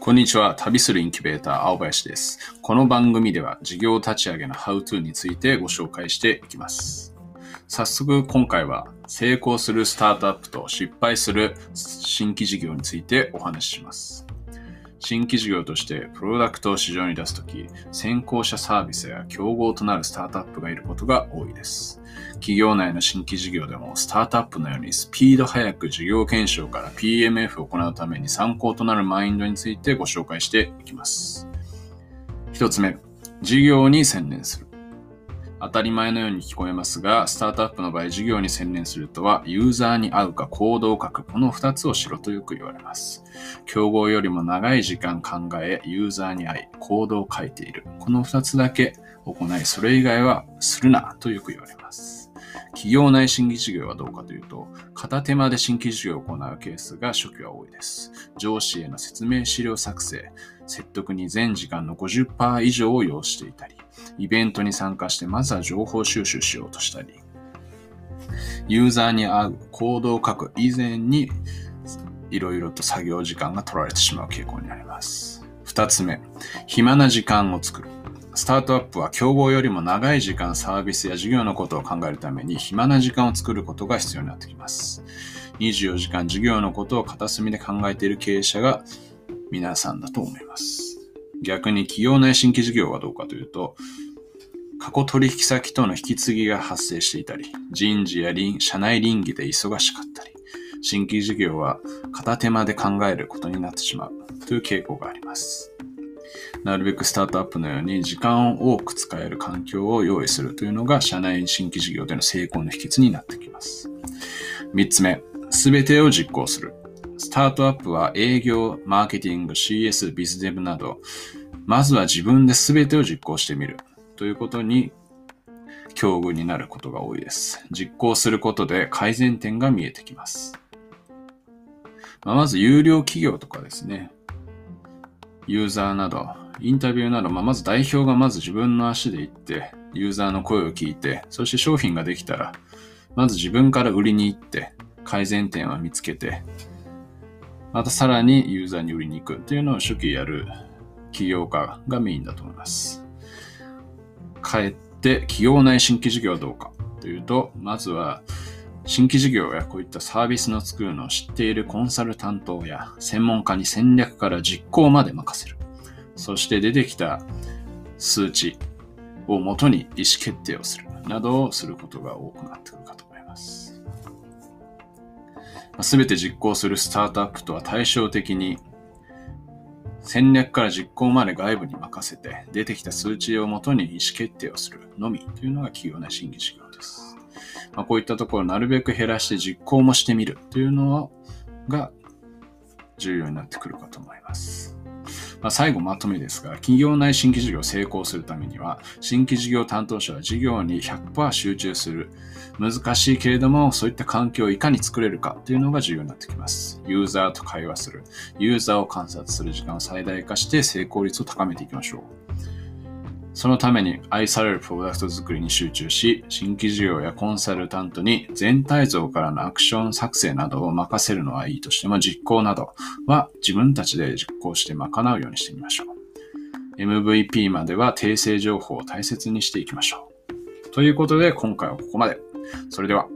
こんにちは。旅するインキュベーター、青林です。この番組では事業立ち上げの How to についてご紹介していきます。早速今回は成功するスタートアップと失敗する新規事業についてお話しします。新規事業としてプロダクトを市場に出すとき、先行者サービスや競合となるスタートアップがいることが多いです。企業内の新規事業でもスタートアップのようにスピード早く事業検証から PMF を行うために参考となるマインドについてご紹介していきます。一つ目、事業に専念する。当たり前のように聞こえますが、スタートアップの場合、事業に専念するとは、ユーザーに合うか行動を書く、この二つをしろとよく言われます。競合よりも長い時間考え、ユーザーに合い、行動を書いている。この二つだけ行い、それ以外はするなとよく言われます。企業内新規事業はどうかというと、片手間で新規事業を行うケースが初期は多いです。上司への説明資料作成、説得に全時間の50%以上を要していたり、イベントに参加してまずは情報収集しようとしたり、ユーザーに合う行動を書く以前に、いろいろと作業時間が取られてしまう傾向にあります。二つ目、暇な時間を作る。スタートアップは競合よりも長い時間サービスや事業のことを考えるために暇な時間を作ることが必要になってきます。24時間事業のことを片隅で考えている経営者が皆さんだと思います。逆に企業内新規事業はどうかというと、過去取引先との引き継ぎが発生していたり、人事や社内倫理で忙しかったり、新規事業は片手間で考えることになってしまうという傾向があります。なるべくスタートアップのように時間を多く使える環境を用意するというのが社内新規事業での成功の秘訣になってきます。三つ目、すべてを実行する。スタートアップは営業、マーケティング、CS、ビズデブなど、まずは自分で全てを実行してみるということに境遇になることが多いです。実行することで改善点が見えてきます。まあ、まず有料企業とかですね、ユーザーなどインタビューなど、まあ、まず代表がまず自分の足で行って、ユーザーの声を聞いて、そして商品ができたら、まず自分から売りに行って、改善点を見つけて、またさらにユーザーに売りに行くっていうのを初期やる起業家がメインだと思います。かえって企業内新規事業はどうかというと、まずは新規事業やこういったサービスの作るのを知っているコンサル担当や専門家に戦略から実行まで任せる。そして出てきた数値をもとに意思決定をするなどをすることが多くなってくるかと思います。すべて実行するスタートアップとは対照的に戦略から実行まで外部に任せて出てきた数値をもとに意思決定をするのみというのが企業内審議事業です。まあ、こういったところをなるべく減らして実行もしてみるというのが重要になってくるかと思います。まあ、最後まとめですが、企業内新規事業を成功するためには、新規事業担当者は事業に100%集中する。難しいけれども、そういった環境をいかに作れるかというのが重要になってきます。ユーザーと会話する。ユーザーを観察する時間を最大化して成功率を高めていきましょう。そのために愛されるプロダクト作りに集中し、新規事業やコンサルタントに全体像からのアクション作成などを任せるのはいいとしても実行などは自分たちで実行して賄うようにしてみましょう。MVP までは訂正情報を大切にしていきましょう。ということで今回はここまで。それでは。